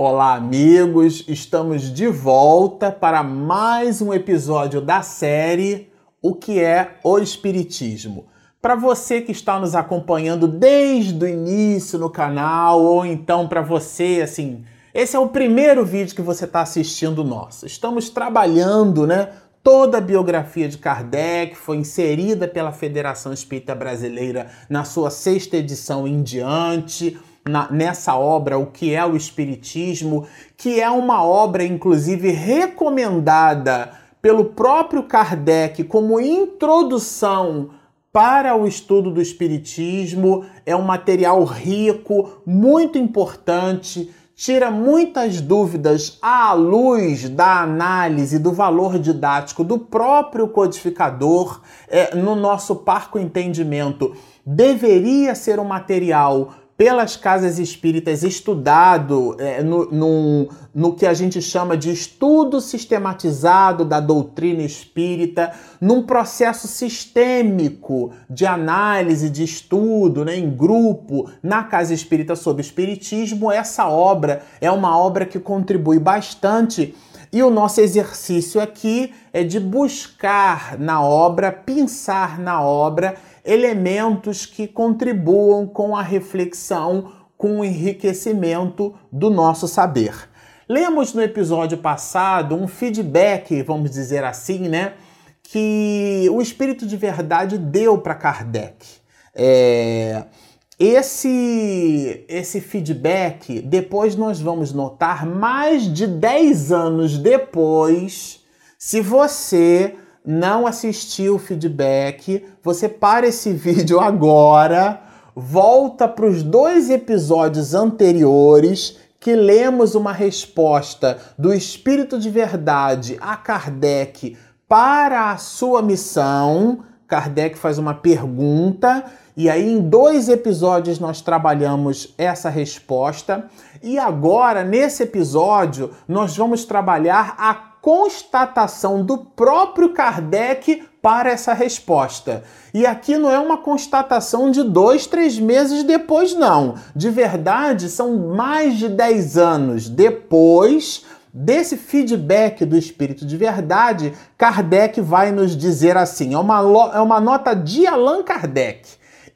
Olá, amigos! Estamos de volta para mais um episódio da série O que é o Espiritismo. Para você que está nos acompanhando desde o início no canal, ou então para você, assim, esse é o primeiro vídeo que você está assistindo nosso. Estamos trabalhando, né? Toda a biografia de Kardec foi inserida pela Federação Espírita Brasileira na sua sexta edição em diante na, nessa obra, O que é o Espiritismo, que é uma obra, inclusive, recomendada pelo próprio Kardec como introdução para o estudo do Espiritismo. É um material rico, muito importante, tira muitas dúvidas à luz da análise do valor didático do próprio codificador. É, no nosso parco entendimento, deveria ser um material pelas casas espíritas estudado é, no, no, no que a gente chama de estudo sistematizado da doutrina espírita, num processo sistêmico de análise, de estudo, né, em grupo, na Casa Espírita sobre Espiritismo, essa obra é uma obra que contribui bastante. E o nosso exercício aqui é de buscar na obra, pensar na obra elementos que contribuam com a reflexão, com o enriquecimento do nosso saber. Lemos no episódio passado um feedback, vamos dizer assim, né? Que o Espírito de Verdade deu para Kardec. É, esse, esse feedback, depois nós vamos notar, mais de 10 anos depois, se você não assistiu o feedback, você para esse vídeo agora, volta para os dois episódios anteriores que lemos uma resposta do Espírito de Verdade a Kardec para a sua missão. Kardec faz uma pergunta e aí em dois episódios nós trabalhamos essa resposta e agora nesse episódio nós vamos trabalhar a constatação do próprio Kardec para essa resposta. E aqui não é uma constatação de dois, três meses depois, não. De verdade, são mais de dez anos depois desse feedback do espírito de verdade, Kardec vai nos dizer assim: é uma, é uma nota de Allan Kardec.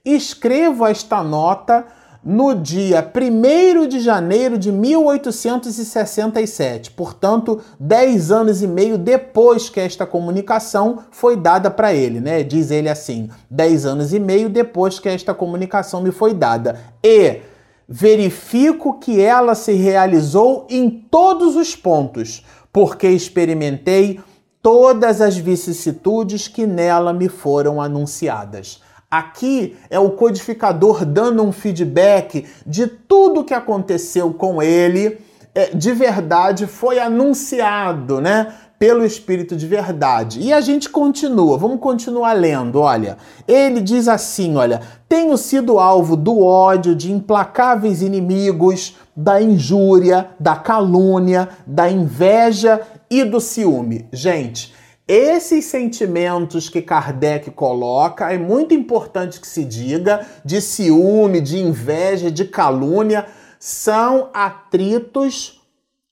Escrevo esta nota no dia 1 de janeiro de 1867, portanto, 10 anos e meio depois que esta comunicação foi dada para ele, né? Diz ele assim: 10 anos e meio depois que esta comunicação me foi dada. E verifico que ela se realizou em todos os pontos, porque experimentei todas as vicissitudes que nela me foram anunciadas. Aqui é o codificador dando um feedback de tudo que aconteceu com ele, é, de verdade, foi anunciado, né? Pelo Espírito de Verdade. E a gente continua, vamos continuar lendo. Olha, ele diz assim: olha, tenho sido alvo do ódio de implacáveis inimigos, da injúria, da calúnia, da inveja e do ciúme. Gente, esses sentimentos que Kardec coloca, é muito importante que se diga, de ciúme, de inveja, de calúnia, são atritos,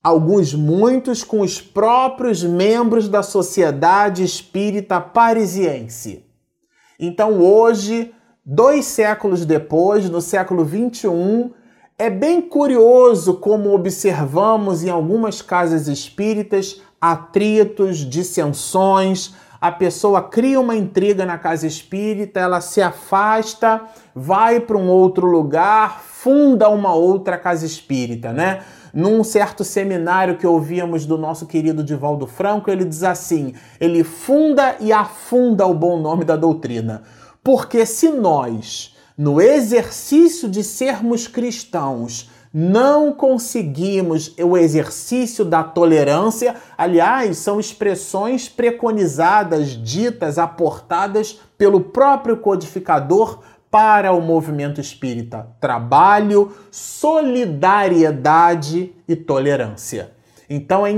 alguns muitos, com os próprios membros da sociedade espírita parisiense. Então, hoje, dois séculos depois, no século XXI, é bem curioso como observamos em algumas casas espíritas atritos, dissensões, a pessoa cria uma intriga na casa espírita, ela se afasta, vai para um outro lugar, funda uma outra casa espírita, né? Num certo seminário que ouvíamos do nosso querido Divaldo Franco, ele diz assim: ele funda e afunda o bom nome da doutrina. Porque se nós, no exercício de sermos cristãos, não conseguimos o exercício da tolerância. Aliás, são expressões preconizadas, ditas, aportadas pelo próprio codificador para o movimento espírita: trabalho, solidariedade e tolerância. Então é, é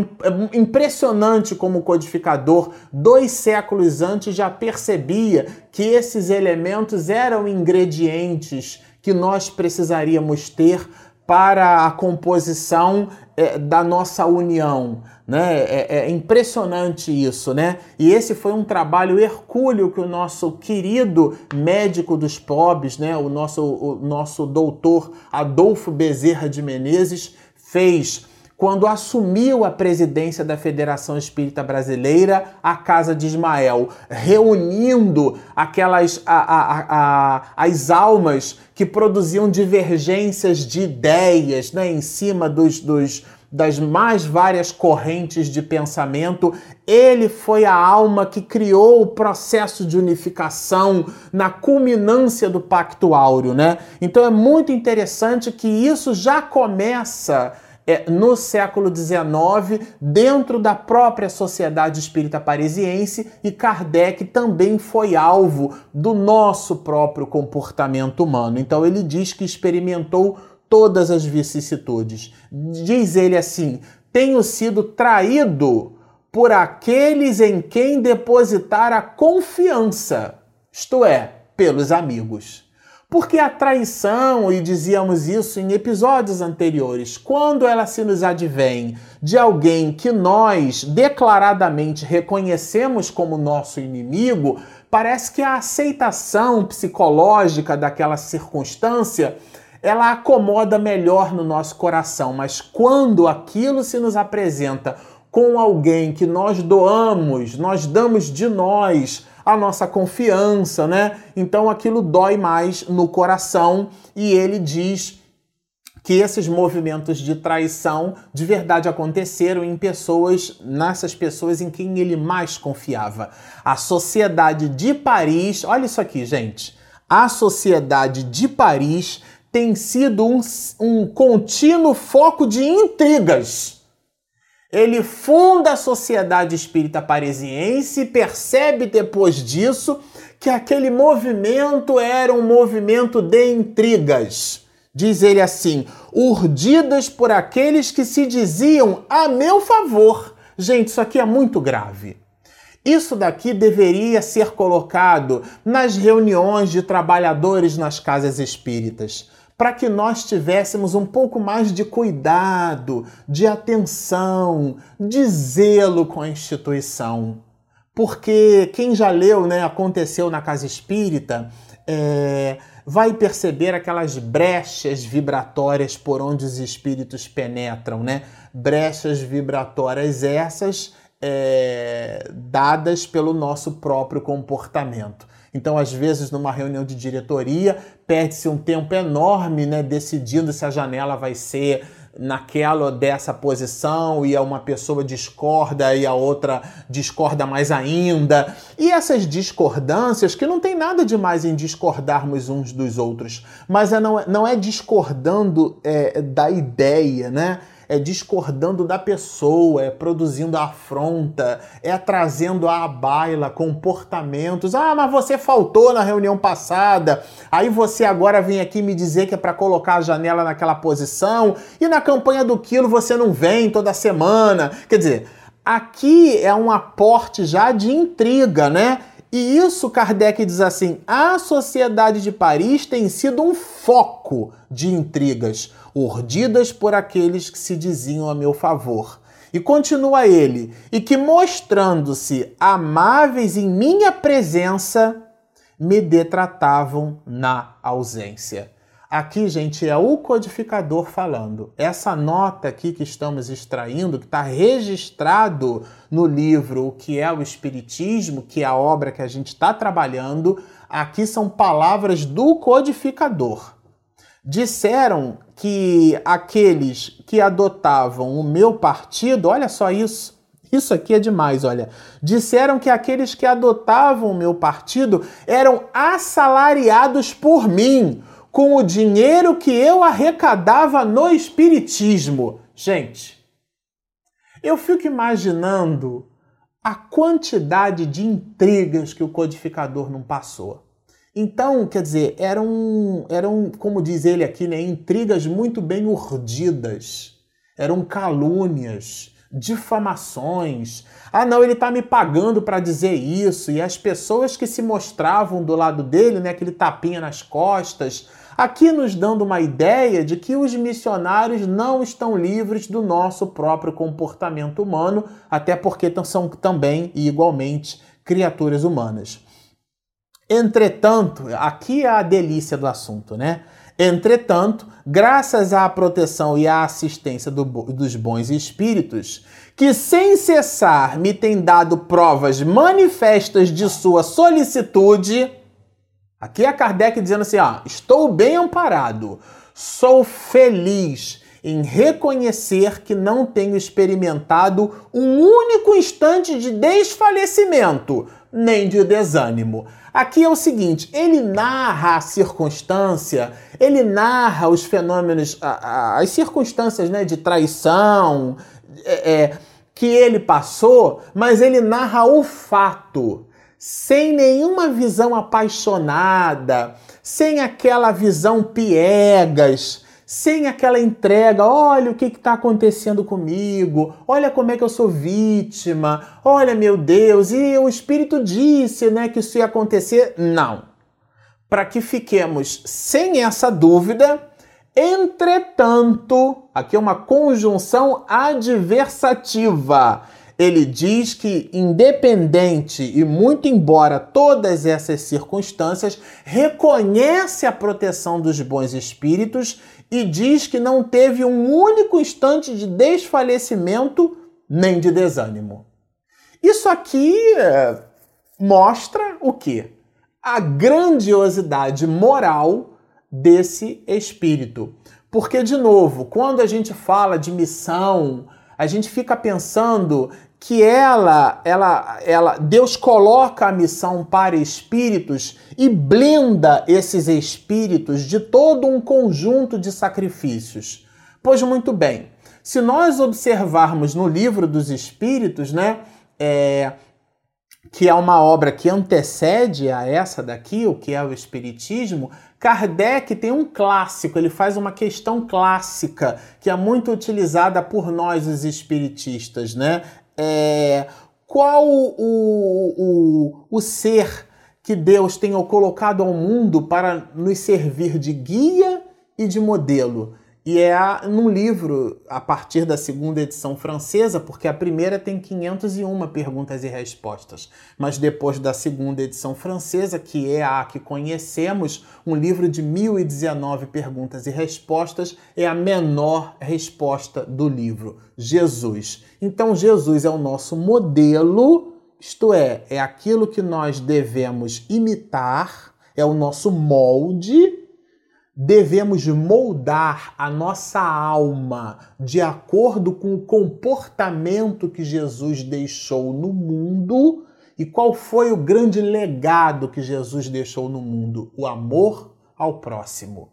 impressionante como o codificador, dois séculos antes, já percebia que esses elementos eram ingredientes que nós precisaríamos ter para a composição é, da nossa união. Né? É, é, impressionante isso, né? E esse foi um trabalho hercúleo que o nosso querido médico dos pobres, né? o, nosso, o nosso doutor Adolfo Bezerra de Menezes, fez quando assumiu a presidência da Federação Espírita Brasileira, a Casa de Ismael, reunindo aquelas a, a, a, as almas que produziam divergências de ideias né, em cima dos, dos das mais várias correntes de pensamento, ele foi a alma que criou o processo de unificação na culminância do Pacto Áureo, né? Então é muito interessante que isso já começa é, no século XIX, dentro da própria Sociedade Espírita Parisiense, e Kardec também foi alvo do nosso próprio comportamento humano. Então ele diz que experimentou todas as vicissitudes. Diz ele assim: tenho sido traído por aqueles em quem depositar a confiança, isto é, pelos amigos. Porque a traição, e dizíamos isso em episódios anteriores, quando ela se nos advém de alguém que nós declaradamente reconhecemos como nosso inimigo, parece que a aceitação psicológica daquela circunstância ela acomoda melhor no nosso coração, mas quando aquilo se nos apresenta com alguém que nós doamos, nós damos de nós, a nossa confiança, né? Então aquilo dói mais no coração e ele diz que esses movimentos de traição de verdade aconteceram em pessoas, nessas pessoas em quem ele mais confiava. A Sociedade de Paris, olha isso aqui, gente. A Sociedade de Paris tem sido um, um contínuo foco de intrigas ele funda a Sociedade Espírita Parisiense e percebe depois disso que aquele movimento era um movimento de intrigas. Diz ele assim: urdidas por aqueles que se diziam a meu favor. Gente, isso aqui é muito grave. Isso daqui deveria ser colocado nas reuniões de trabalhadores nas casas espíritas para que nós tivéssemos um pouco mais de cuidado, de atenção, de zelo com a instituição. Porque quem já leu, né, aconteceu na casa espírita, é, vai perceber aquelas brechas vibratórias por onde os espíritos penetram, né? Brechas vibratórias essas é, dadas pelo nosso próprio comportamento. Então, às vezes, numa reunião de diretoria, perde-se um tempo enorme né, decidindo se a janela vai ser naquela ou dessa posição e uma pessoa discorda e a outra discorda mais ainda. E essas discordâncias, que não tem nada de mais em discordarmos uns dos outros, mas é não, é, não é discordando é, da ideia, né? É discordando da pessoa, é produzindo afronta, é trazendo à baila comportamentos. Ah, mas você faltou na reunião passada, aí você agora vem aqui me dizer que é para colocar a janela naquela posição, e na campanha do quilo você não vem toda semana. Quer dizer, aqui é um aporte já de intriga, né? E isso Kardec diz assim: a sociedade de Paris tem sido um foco de intrigas, urdidas por aqueles que se diziam a meu favor. E continua ele: e que mostrando-se amáveis em minha presença, me detratavam na ausência. Aqui, gente, é o codificador falando. Essa nota aqui que estamos extraindo, que está registrado no livro O que é o Espiritismo, que é a obra que a gente está trabalhando, aqui são palavras do codificador. Disseram que aqueles que adotavam o meu partido, olha só isso, isso aqui é demais, olha. Disseram que aqueles que adotavam o meu partido eram assalariados por mim com o dinheiro que eu arrecadava no Espiritismo. Gente, eu fico imaginando a quantidade de intrigas que o codificador não passou. Então, quer dizer, eram, eram como diz ele aqui, né, intrigas muito bem urdidas, eram calúnias, difamações. Ah, não, ele está me pagando para dizer isso. E as pessoas que se mostravam do lado dele, né, aquele tapinha nas costas, Aqui nos dando uma ideia de que os missionários não estão livres do nosso próprio comportamento humano, até porque são também e igualmente criaturas humanas. Entretanto, aqui é a delícia do assunto, né? Entretanto, graças à proteção e à assistência do, dos bons espíritos, que sem cessar me têm dado provas manifestas de sua solicitude, aqui é Kardec dizendo assim: ó, estou bem amparado, sou feliz em reconhecer que não tenho experimentado um único instante de desfalecimento, nem de desânimo. Aqui é o seguinte: ele narra a circunstância, ele narra os fenômenos, as circunstâncias né, de traição é, é, que ele passou, mas ele narra o fato, sem nenhuma visão apaixonada, sem aquela visão piegas sem aquela entrega, olha o que está acontecendo comigo, olha como é que eu sou vítima, olha meu Deus, e o Espírito disse né, que isso ia acontecer. Não. Para que fiquemos sem essa dúvida, entretanto, aqui é uma conjunção adversativa. Ele diz que, independente e muito embora todas essas circunstâncias, reconhece a proteção dos bons espíritos e diz que não teve um único instante de desfalecimento nem de desânimo. Isso aqui é, mostra o que? A grandiosidade moral desse espírito. Porque, de novo, quando a gente fala de missão, a gente fica pensando que ela, ela, ela, Deus coloca a missão para espíritos e blinda esses espíritos de todo um conjunto de sacrifícios. Pois muito bem, se nós observarmos no livro dos Espíritos, né, é, que é uma obra que antecede a essa daqui, o que é o Espiritismo, Kardec tem um clássico, ele faz uma questão clássica que é muito utilizada por nós, os espiritistas, né? É, qual o, o, o ser que Deus tenha colocado ao mundo para nos servir de guia e de modelo. E é num livro, a partir da segunda edição francesa, porque a primeira tem 501 perguntas e respostas. Mas depois da segunda edição francesa, que é a que conhecemos, um livro de 1019 perguntas e respostas é a menor resposta do livro: Jesus. Então, Jesus é o nosso modelo, isto é, é aquilo que nós devemos imitar, é o nosso molde devemos moldar a nossa alma de acordo com o comportamento que Jesus deixou no mundo. E qual foi o grande legado que Jesus deixou no mundo? O amor ao próximo.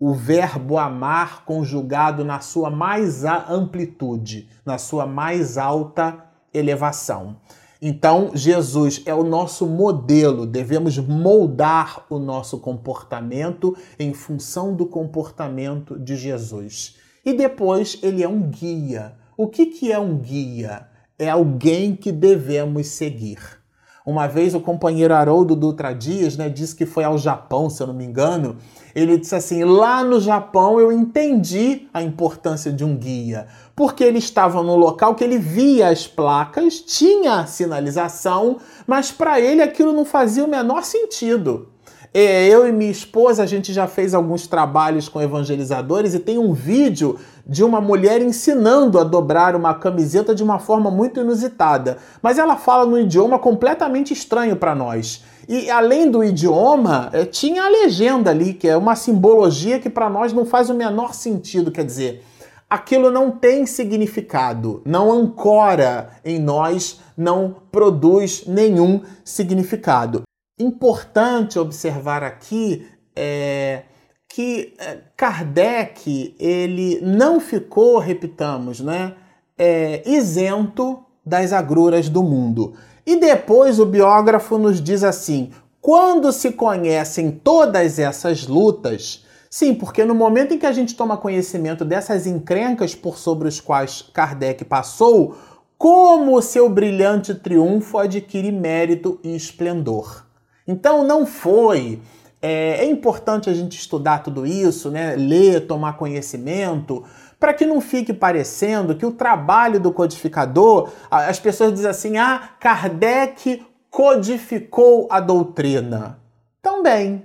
O verbo amar conjugado na sua mais amplitude, na sua mais alta elevação. Então, Jesus é o nosso modelo, devemos moldar o nosso comportamento em função do comportamento de Jesus. E depois, ele é um guia. O que, que é um guia? É alguém que devemos seguir. Uma vez o companheiro Haroldo Dutra Dias né, disse que foi ao Japão, se eu não me engano. Ele disse assim: lá no Japão eu entendi a importância de um guia, porque ele estava no local que ele via as placas, tinha sinalização, mas para ele aquilo não fazia o menor sentido. É, eu e minha esposa, a gente já fez alguns trabalhos com evangelizadores e tem um vídeo de uma mulher ensinando a dobrar uma camiseta de uma forma muito inusitada. Mas ela fala num idioma completamente estranho para nós. E além do idioma, é, tinha a legenda ali, que é uma simbologia que para nós não faz o menor sentido. Quer dizer, aquilo não tem significado, não ancora em nós, não produz nenhum significado. Importante observar aqui é que é, Kardec ele não ficou, repitamos, né, é, isento das agruras do mundo. E depois o biógrafo nos diz assim: quando se conhecem todas essas lutas, sim, porque no momento em que a gente toma conhecimento dessas encrencas por sobre os quais Kardec passou, como seu brilhante triunfo adquire mérito e esplendor. Então não foi É, é importante a gente estudar tudo isso, né? ler, tomar conhecimento, para que não fique parecendo que o trabalho do codificador, as pessoas dizem assim: ah, Kardec codificou a doutrina. Também.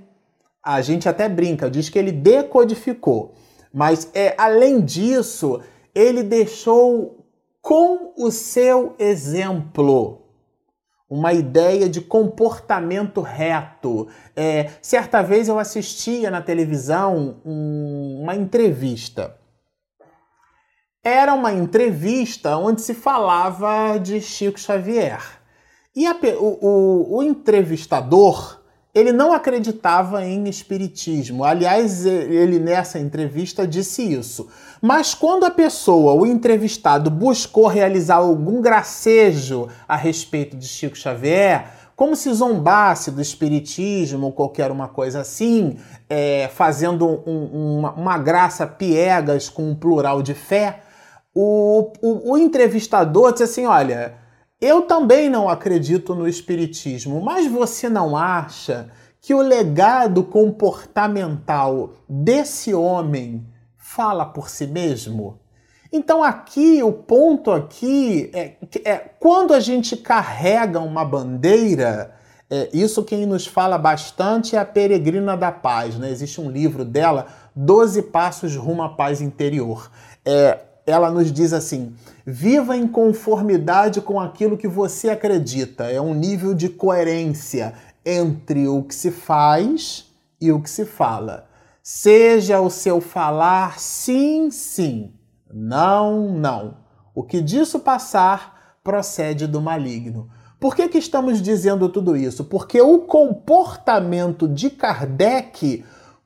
A gente até brinca, diz que ele decodificou. Mas é, além disso, ele deixou com o seu exemplo uma ideia de comportamento reto. É, certa vez eu assistia na televisão um, uma entrevista. Era uma entrevista onde se falava de Chico Xavier. E a, o, o, o entrevistador ele não acreditava em espiritismo. Aliás, ele nessa entrevista disse isso. Mas quando a pessoa, o entrevistado, buscou realizar algum gracejo a respeito de Chico Xavier, como se zombasse do espiritismo ou qualquer uma coisa assim, é, fazendo um, uma, uma, graça piegas com um plural de fé, o, o, o entrevistador disse assim: olha eu também não acredito no Espiritismo, mas você não acha que o legado comportamental desse homem fala por si mesmo? Então aqui o ponto aqui é, é quando a gente carrega uma bandeira, é, isso quem nos fala bastante é a Peregrina da Paz, né? Existe um livro dela, Doze Passos Rumo à Paz Interior. É, ela nos diz assim: viva em conformidade com aquilo que você acredita. É um nível de coerência entre o que se faz e o que se fala. Seja o seu falar sim, sim, não, não. O que disso passar procede do maligno. Por que, que estamos dizendo tudo isso? Porque o comportamento de Kardec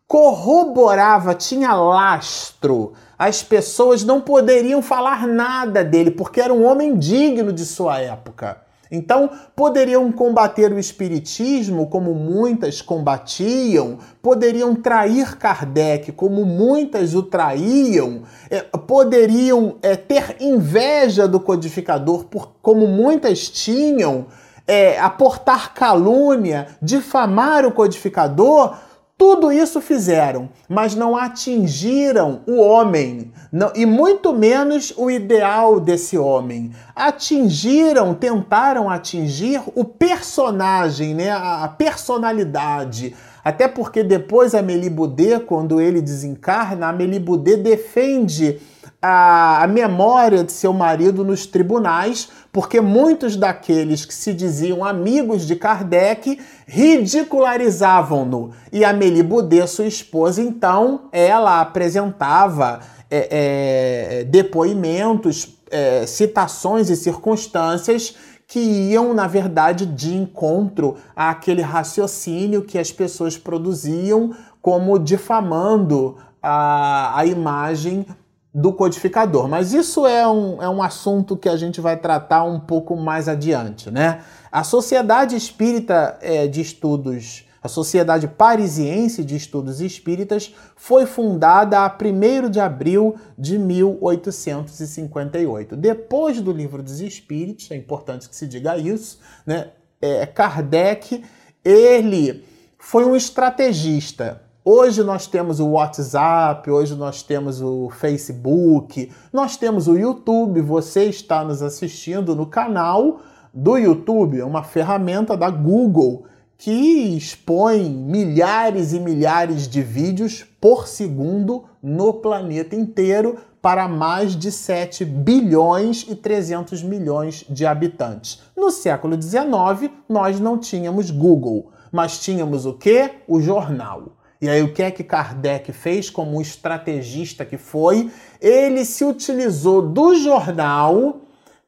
corroborava, tinha lastro. As pessoas não poderiam falar nada dele, porque era um homem digno de sua época. Então, poderiam combater o espiritismo como muitas combatiam, poderiam trair Kardec como muitas o traíam, é, poderiam é, ter inveja do codificador por, como muitas tinham, é, aportar calúnia, difamar o codificador tudo isso fizeram, mas não atingiram o homem, não, e muito menos o ideal desse homem. Atingiram, tentaram atingir o personagem, né, a personalidade. Até porque depois a Melibudê, quando ele desencarna, a Melibudê defende a, memória de seu marido nos tribunais, porque muitos daqueles que se diziam amigos de Kardec ridicularizavam-no. E a Melibudê, sua esposa, então, ela apresentava é, é, depoimentos, é, citações e circunstâncias que iam, na verdade, de encontro àquele raciocínio que as pessoas produziam, como difamando a, a imagem do codificador. Mas isso é um, é um assunto que a gente vai tratar um pouco mais adiante, né? A Sociedade Espírita é, de Estudos, a Sociedade Parisiense de Estudos Espíritas, foi fundada a 1 de abril de 1858. Depois do Livro dos Espíritos, é importante que se diga isso, né? É, Kardec, ele foi um estrategista, Hoje nós temos o WhatsApp, hoje nós temos o Facebook, nós temos o YouTube. Você está nos assistindo no canal do YouTube, é uma ferramenta da Google que expõe milhares e milhares de vídeos por segundo no planeta inteiro para mais de 7 bilhões e 300 milhões de habitantes. No século XIX, nós não tínhamos Google, mas tínhamos o que? O jornal. E aí, o que é que Kardec fez como estrategista que foi? Ele se utilizou do jornal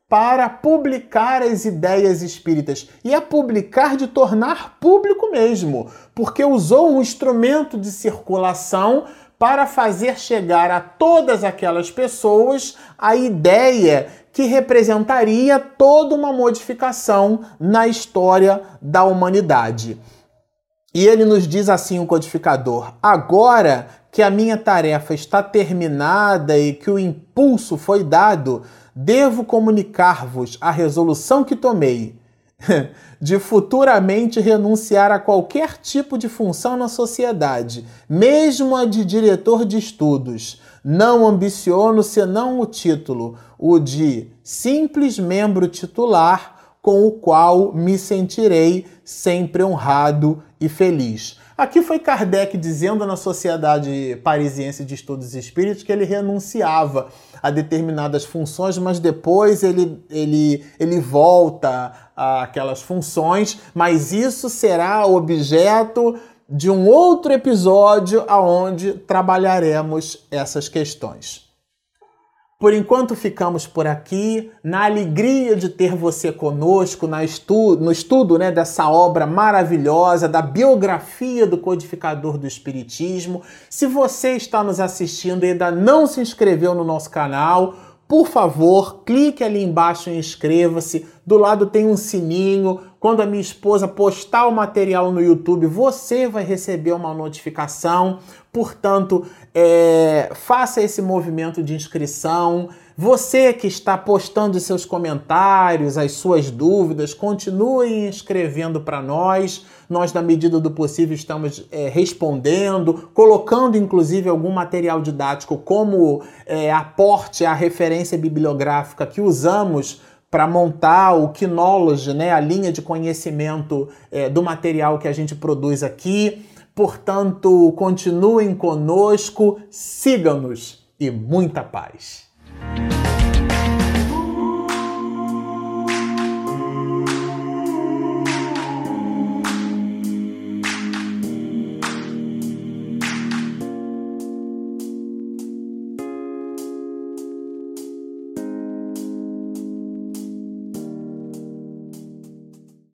para publicar as ideias espíritas e a publicar de tornar público mesmo, porque usou um instrumento de circulação para fazer chegar a todas aquelas pessoas a ideia que representaria toda uma modificação na história da humanidade. E ele nos diz assim o codificador: agora que a minha tarefa está terminada e que o impulso foi dado, devo comunicar-vos a resolução que tomei. de futuramente renunciar a qualquer tipo de função na sociedade, mesmo a de diretor de estudos. Não ambiciono senão o título, o de simples membro titular, com o qual me sentirei sempre honrado e feliz. Aqui foi Kardec dizendo na Sociedade Parisiense de Estudos Espíritos que ele renunciava a determinadas funções, mas depois ele, ele, ele volta àquelas funções, mas isso será objeto de um outro episódio aonde trabalharemos essas questões. Por enquanto ficamos por aqui, na alegria de ter você conosco na estu no estudo né, dessa obra maravilhosa, da biografia do codificador do Espiritismo. Se você está nos assistindo e ainda não se inscreveu no nosso canal, por favor, clique ali embaixo e inscreva-se. Do lado tem um sininho. Quando a minha esposa postar o material no YouTube, você vai receber uma notificação. Portanto, é, faça esse movimento de inscrição. Você que está postando seus comentários, as suas dúvidas, continue escrevendo para nós. Nós, na medida do possível, estamos é, respondendo, colocando inclusive algum material didático como é, aporte à referência bibliográfica que usamos para montar o Knowledge, né, a linha de conhecimento é, do material que a gente produz aqui. Portanto, continuem conosco, sigam-nos e muita paz.